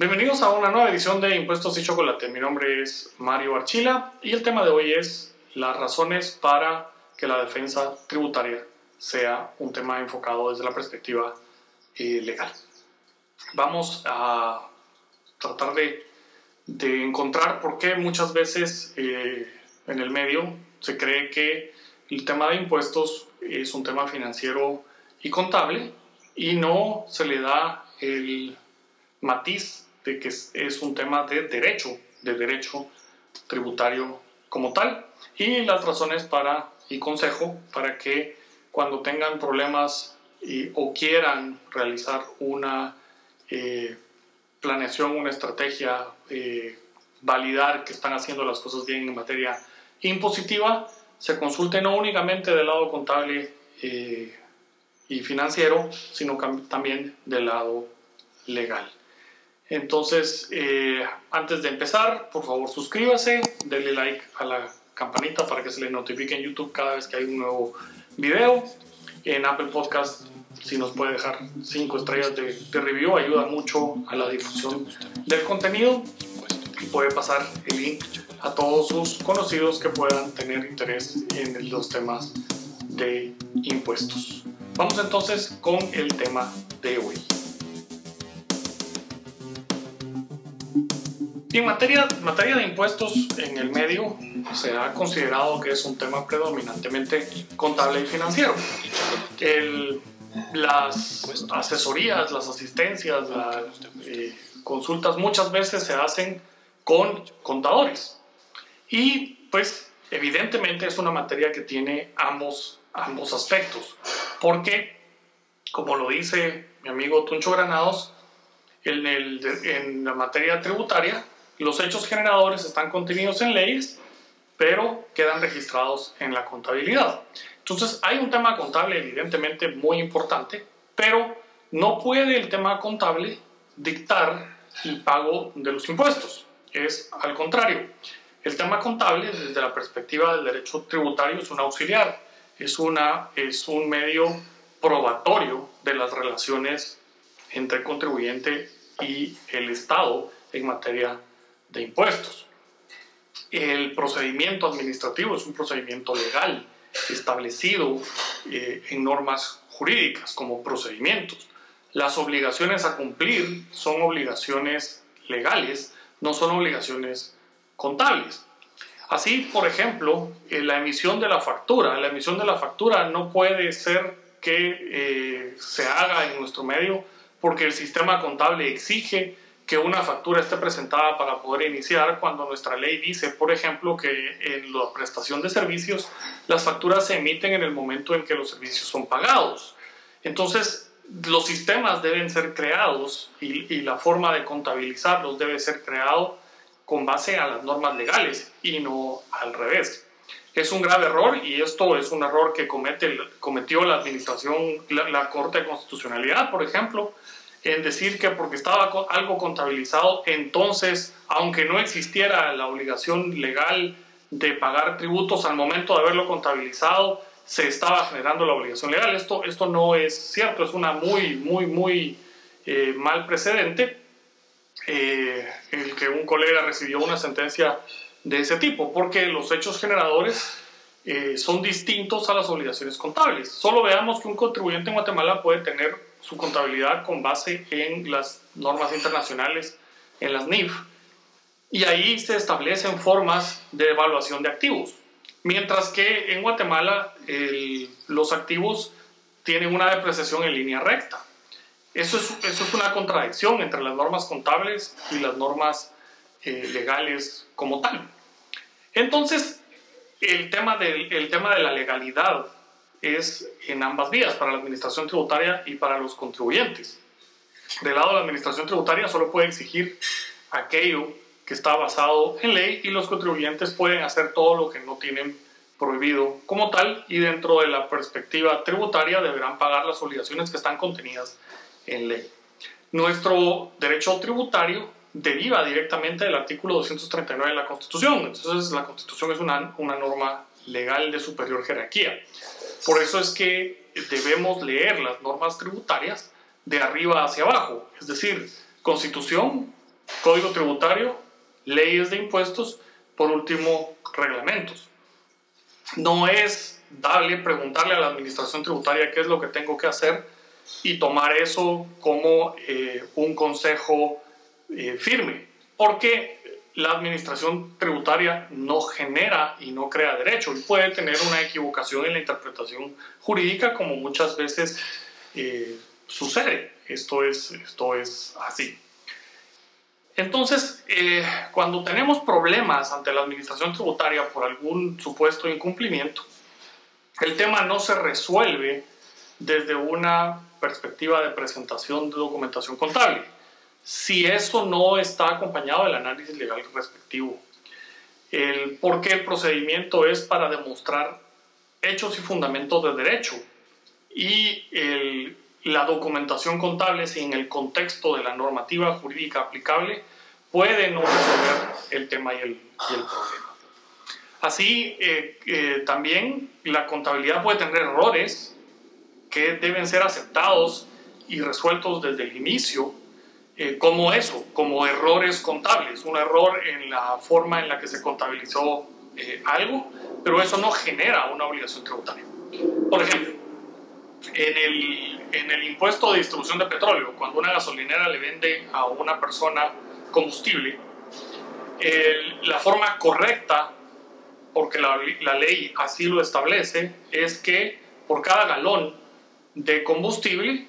Bienvenidos a una nueva edición de Impuestos y Chocolate. Mi nombre es Mario Archila y el tema de hoy es las razones para que la defensa tributaria sea un tema enfocado desde la perspectiva eh, legal. Vamos a tratar de, de, encontrar por qué muchas veces eh, en el medio se cree que el tema de impuestos es un tema financiero y contable y no se le da el matiz de que es un tema de derecho, de derecho tributario como tal, y las razones para, y consejo para que cuando tengan problemas o quieran realizar una eh, planeación, una estrategia, eh, validar que están haciendo las cosas bien en materia impositiva, se consulte no únicamente del lado contable eh, y financiero, sino también del lado legal. Entonces, eh, antes de empezar, por favor suscríbase, denle like a la campanita para que se le notifique en YouTube cada vez que hay un nuevo video. En Apple Podcast, si nos puede dejar 5 estrellas de, de, review, ayuda mucho a la difusión del contenido y puede pasar el link a todos sus conocidos que puedan tener interés en los temas de impuestos. Vamos entonces con el tema de hoy. Y en materia, materia de impuestos en el medio se ha considerado que es un tema predominantemente contable y financiero. las asesorías, las asistencias, las eh, consultas muchas veces se hacen con contadores. Y pues evidentemente es una materia que tiene ambos, ambos aspectos. Porque, como lo dice mi amigo Tuncho Granados, en, el, en la materia tributaria los hechos generadores están contenidos en leyes, pero quedan registrados en la contabilidad. Entonces hay un tema contable evidentemente muy importante, pero no puede el tema contable dictar el pago de los impuestos. Es al contrario. El tema contable, desde la perspectiva del derecho tributario, es un auxiliar, es, una, es un medio probatorio de las relaciones entre el contribuyente y el Estado en materia de impuestos. El procedimiento administrativo es un procedimiento legal establecido eh, en normas jurídicas como procedimientos. Las obligaciones a cumplir son obligaciones legales, no son obligaciones contables. Así, por ejemplo, en la emisión de la factura, la emisión de la factura no puede ser que eh, se haga en nuestro medio porque el sistema contable exige que una factura esté presentada para poder iniciar cuando nuestra ley dice, por ejemplo, que en la prestación de servicios las facturas se emiten en el momento en que los servicios son pagados. Entonces, los sistemas deben ser creados y, y la forma de contabilizarlos debe ser creado con base a las normas legales y no al revés. Es un grave error y esto es un error que comete, cometió la administración, la, la Corte de Constitucionalidad, por ejemplo, en decir que porque estaba algo contabilizado, entonces, aunque no existiera la obligación legal de pagar tributos al momento de haberlo contabilizado, se estaba generando la obligación legal. Esto, esto no es cierto, es una muy, muy, muy eh, mal precedente eh, el que un colega recibió una sentencia de ese tipo, porque los hechos generadores eh, son distintos a las obligaciones contables. Solo veamos que un contribuyente en Guatemala puede tener su contabilidad con base en las normas internacionales, en las NIF, y ahí se establecen formas de evaluación de activos. Mientras que en Guatemala los activos tienen una depreciación en línea recta. Eso es, eso es una contradicción entre las normas contables y las normas eh, legales como tal. Entonces, el tema, del, el tema de la legalidad es en ambas vías, para la administración tributaria y para los contribuyentes. Del lado de la administración tributaria solo puede exigir aquello que está basado en ley y los contribuyentes pueden hacer todo lo que no tienen prohibido como tal y dentro de la perspectiva tributaria deberán pagar las obligaciones que están contenidas en ley. Nuestro derecho tributario deriva directamente del artículo 239 de la Constitución. Entonces la Constitución es una, una norma legal de superior jerarquía. Por eso es que debemos leer las normas tributarias de arriba hacia abajo, es decir, constitución, código tributario, leyes de impuestos, por último, reglamentos. No es darle, preguntarle a la administración tributaria qué es lo que tengo que hacer y tomar eso como eh, un consejo eh, firme, porque la administración tributaria no genera y no crea derecho y puede tener una equivocación en la interpretación jurídica como muchas veces eh, sucede. Esto es, esto es así. Entonces, eh, cuando tenemos problemas ante la administración tributaria por algún supuesto incumplimiento, el tema no se resuelve desde una perspectiva de presentación de documentación contable, si eso no está acompañado del análisis legal respectivo. El, porque el procedimiento es para demostrar hechos y fundamentos de derecho y el, la documentación contable sin el contexto de la normativa jurídica aplicable puede no resolver el tema y el, problema. Así, eh, eh, también la contabilidad puede tener errores que deben ser aceptados y resueltos desde el inicio, eh, como eso, como errores contables, un error en la forma en la que se contabilizó algo, pero eso no genera una obligación tributaria. Por ejemplo, en el, en el impuesto de distribución de petróleo, cuando una gasolinera le vende a una persona combustible, la forma correcta, porque la, la, ley así lo establece, es que por cada galón de combustible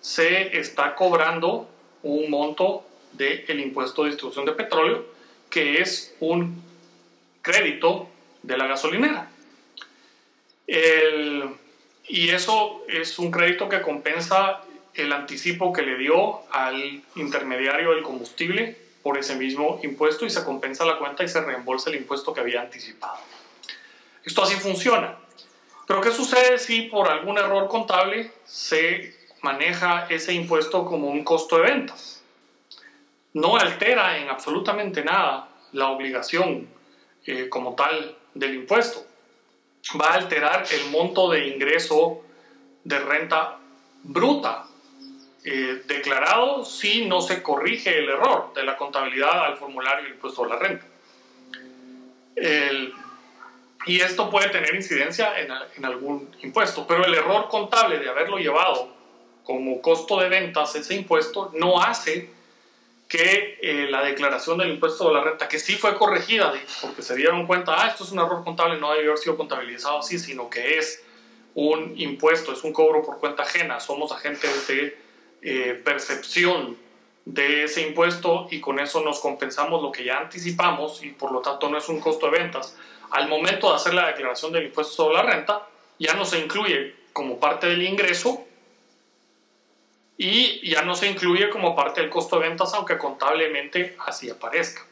se está cobrando un monto del el impuesto de distribución de petróleo, que es un crédito de la gasolinera. El, y eso es un crédito que compensa el anticipo que le dio al intermediario del combustible por ese mismo impuesto y se compensa la cuenta y se reembolsa el impuesto que había anticipado. Esto así funciona. Pero ¿qué sucede si por algún error contable se maneja ese impuesto como un costo de ventas? No altera en absolutamente nada la obligación eh, como tal del impuesto va a alterar el monto de ingreso de renta bruta eh, declarado si no se corrige el error de la contabilidad al formulario del impuesto a la renta. y esto puede tener incidencia en, en, algún impuesto, pero el error contable de haberlo llevado como costo de ventas ese impuesto no hace que eh, la declaración del impuesto de la renta, que sí fue corregida, porque se dieron cuenta, ah, esto es un error contable, no debe haber sido contabilizado así, sino que es un impuesto, es un cobro por cuenta ajena, somos agentes de eh, percepción de ese impuesto y con eso nos compensamos lo que ya anticipamos y por lo tanto no es un costo de ventas. Al momento de hacer la declaración del impuesto sobre la renta, ya no se incluye como parte del ingreso y ya no se incluye como parte del costo de ventas, aunque contablemente así aparezca.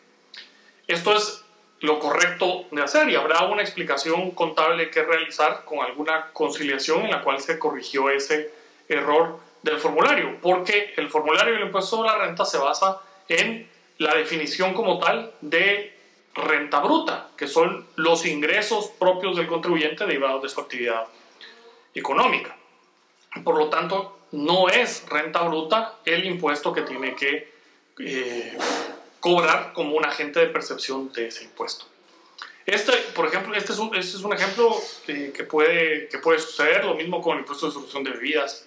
Esto es lo correcto de hacer y habrá una explicación contable que realizar con alguna conciliación en la cual se corrigió ese error del formulario, porque el formulario del impuesto sobre la renta se basa en la definición como tal de renta bruta, que son los ingresos propios del contribuyente derivados de su actividad económica. Por lo tanto, no es renta bruta el impuesto que tiene que eh, cobrar como un agente de percepción de ese impuesto. Este, por ejemplo, este es un, este ejemplo eh, que, puede, que puede suceder, lo mismo con el impuesto de solución de bebidas,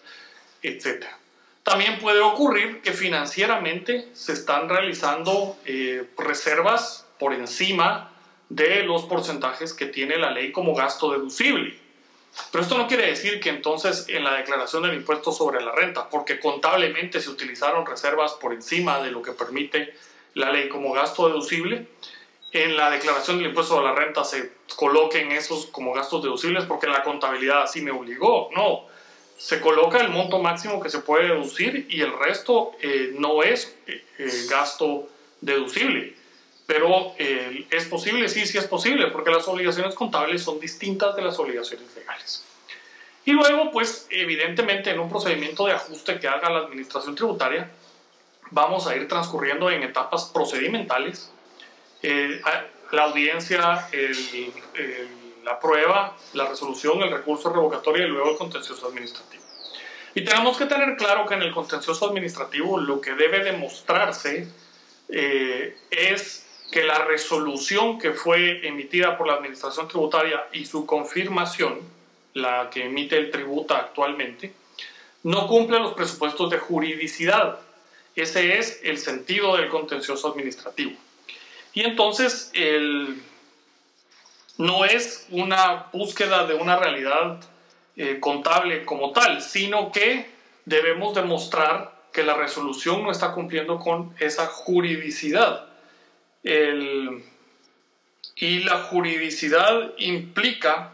etc. También puede ocurrir que financieramente se están realizando eh, reservas por encima de los porcentajes que tiene la ley como gasto deducible. Pero esto no quiere decir que entonces en la declaración del impuesto sobre la renta, porque contablemente se utilizaron reservas por encima de lo que permite la ley como gasto deducible, en la declaración del impuesto sobre la renta se coloquen esos como gastos deducibles porque la contabilidad así me obligó. No, se coloca el monto máximo que se puede deducir y el resto eh, no es eh, eh, gasto deducible. Pero eh, ¿es posible? Sí, sí es posible, porque las obligaciones contables son distintas de las obligaciones legales. Y luego, pues evidentemente en un procedimiento de ajuste que haga la administración tributaria, vamos a ir transcurriendo en etapas procedimentales. Eh, la audiencia, la prueba, la resolución, el recurso revocatorio y luego el contencioso administrativo. Y tenemos que tener claro que en el contencioso administrativo lo que debe demostrarse eh, es que la resolución que fue emitida por la Administración Tributaria y su confirmación, la que emite el tributa actualmente, no cumple los presupuestos de juridicidad. Ese es el sentido del contencioso administrativo. Y entonces el, no es una búsqueda de una realidad eh, contable como tal, sino que debemos demostrar que la resolución no está cumpliendo con esa juridicidad. Y la juridicidad implica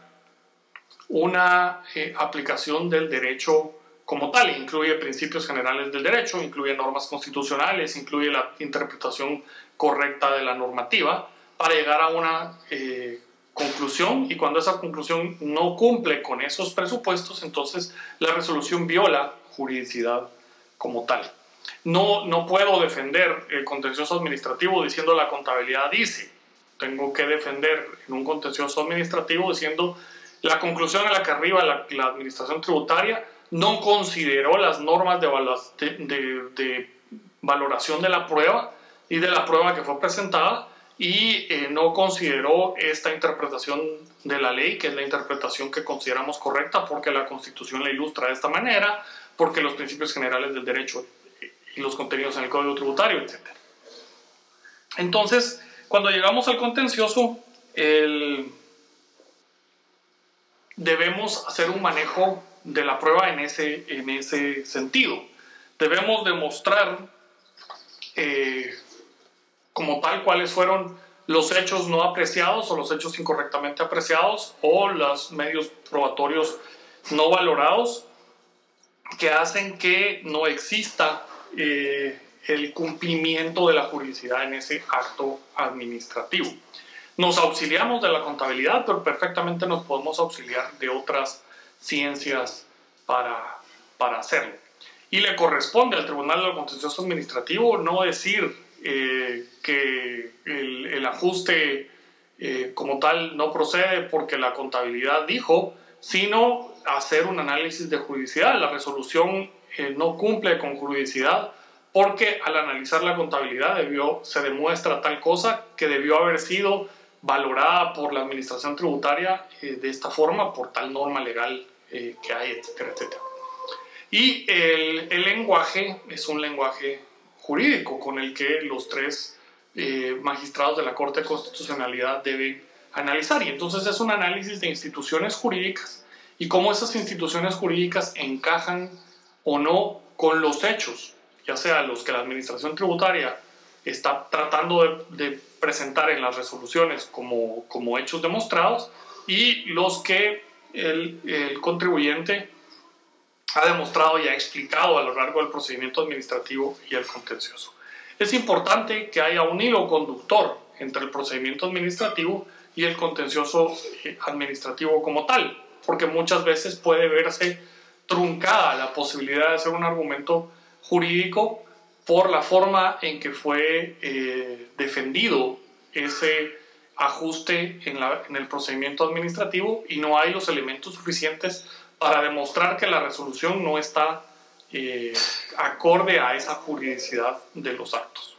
una eh, aplicación del derecho como tal, incluye principios generales del derecho, incluye normas constitucionales, incluye la interpretación correcta de la normativa para llegar a una eh, conclusión y cuando esa conclusión no cumple con esos presupuestos, entonces la resolución viola juridicidad como tal. No, no puedo defender el contencioso administrativo diciendo la contabilidad dice. Tengo que defender en un contencioso administrativo diciendo la conclusión a la que arriba la, administración tributaria no consideró las normas de, valoración de la prueba y de la prueba que fue presentada y eh, no consideró esta interpretación de la ley, que es la interpretación que consideramos correcta porque la Constitución la ilustra de esta manera, porque los principios generales del derecho y los contenidos en el Código Tributario, etc. Entonces, cuando llegamos al contencioso, debemos hacer un manejo de la prueba en ese, en ese sentido. Debemos demostrar eh, como tal cuáles fueron los hechos no apreciados o los hechos incorrectamente apreciados o los medios probatorios no valorados que hacen que no exista eh, el cumplimiento de la juridicidad en ese acto administrativo. Nos auxiliamos de la contabilidad, pero perfectamente nos podemos auxiliar de otras ciencias para, para hacerlo. Y le corresponde al Tribunal del Contencioso Administrativo no decir eh, que el, el ajuste eh, como tal no procede porque la contabilidad dijo, sino hacer un análisis de juridicidad. La resolución eh, no cumple con juridicidad porque al analizar la contabilidad se demuestra tal cosa que debió haber sido valorada por la administración tributaria eh, de esta forma, por tal norma legal eh, que hay, etcétera, etcétera. Y el, lenguaje es un lenguaje jurídico con el que los tres magistrados de la Corte de Constitucionalidad deben analizar. Y entonces es un análisis de instituciones jurídicas y cómo esas instituciones jurídicas encajan o no con los hechos, ya sea los que la Administración Tributaria está tratando de, presentar en las resoluciones como, como, hechos demostrados y los que el, el contribuyente ha demostrado y ha explicado a lo largo del procedimiento administrativo y el contencioso. Es importante que haya un hilo conductor entre el procedimiento administrativo y el contencioso eh, administrativo como tal porque muchas veces puede verse truncada la posibilidad de hacer un argumento jurídico por la forma en que fue eh, defendido ese ajuste en, la, en, el procedimiento administrativo y no hay los elementos suficientes para demostrar que la resolución no está eh, acorde a esa juridicidad de los actos.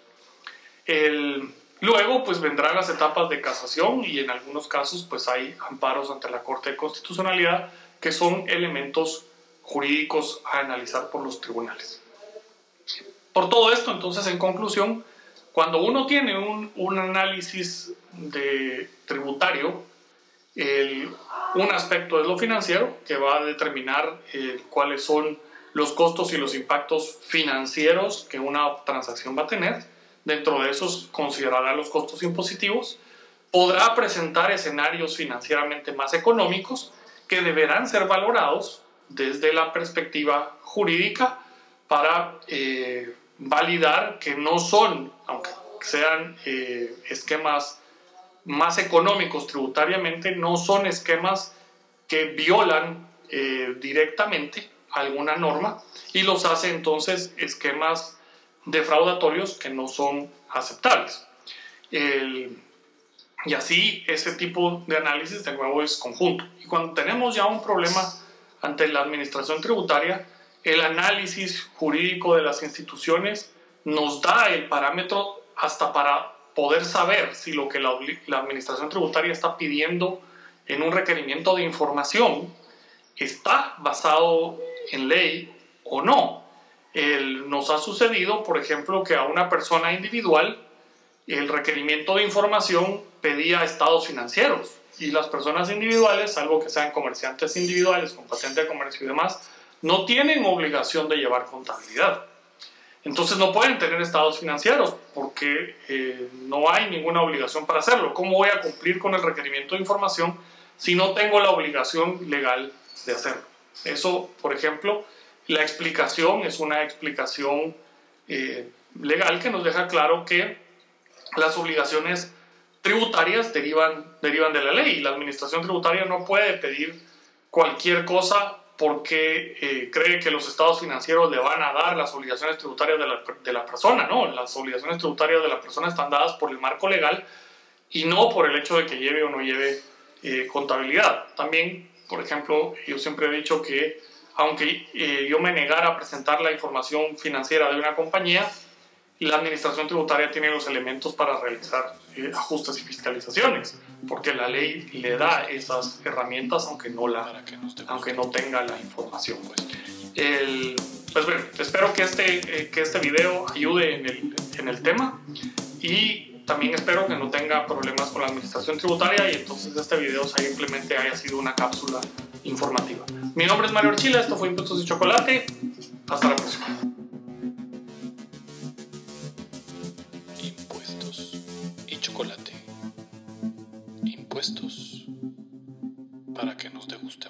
El, Luego, pues vendrán las etapas de casación y en algunos casos, pues hay amparos ante la Corte de Constitucionalidad que son elementos jurídicos a analizar por los tribunales. Por todo esto, entonces, en conclusión, cuando uno tiene un, un análisis de tributario, el, un aspecto es lo financiero, que va a determinar eh, cuáles son los costos y los impactos financieros que una transacción va a tener dentro de esos considerará los costos impositivos, podrá presentar escenarios financieramente más económicos que deberán ser valorados desde la perspectiva jurídica para eh, validar que no son, aunque sean eh, esquemas más económicos tributariamente, no son esquemas que violan eh, directamente alguna norma y los hace entonces esquemas defraudatorios que no son aceptables. y así ese tipo de análisis de nuevo es conjunto. Y cuando tenemos ya un problema ante la administración tributaria, el análisis jurídico de las instituciones nos da el parámetro hasta para poder saber si lo que la, Administración Tributaria está pidiendo en un requerimiento de información está basado en ley o no. Nos ha sucedido, por ejemplo, que a una persona individual el requerimiento de información pedía estados financieros y las personas individuales, salvo que sean comerciantes individuales con patente de comercio y demás, no tienen obligación de llevar contabilidad. Entonces no pueden tener estados financieros porque eh, no hay ninguna obligación para hacerlo. ¿Cómo voy a cumplir con el requerimiento de información si no tengo la obligación legal de hacerlo? Eso, por ejemplo, la explicación es una explicación eh, legal que nos deja claro que las obligaciones tributarias derivan, derivan de la ley y la administración tributaria no puede pedir cualquier cosa porque eh, cree que los estados financieros le van a dar las obligaciones tributarias de la, de la, persona, ¿no? Las obligaciones tributarias de la persona están dadas por el marco legal y no por el hecho de que lleve o no lleve eh, contabilidad. También, por ejemplo, yo siempre he dicho que aunque eh, yo me negara a presentar la información financiera de una compañía, la administración tributaria tiene los elementos para realizar eh, ajustes y fiscalizaciones, porque la ley le da esas herramientas aunque no, la, aunque no tenga la información. Pues. El, pues bueno, espero que este, eh, que este video ayude en el, en el tema y también espero que no tenga problemas con la administración tributaria y entonces este video simplemente haya sido una cápsula informativa. Mi nombre es Mario Archila, esto fue Impuestos y Chocolate. Hasta la próxima. Impuestos para que nos deguste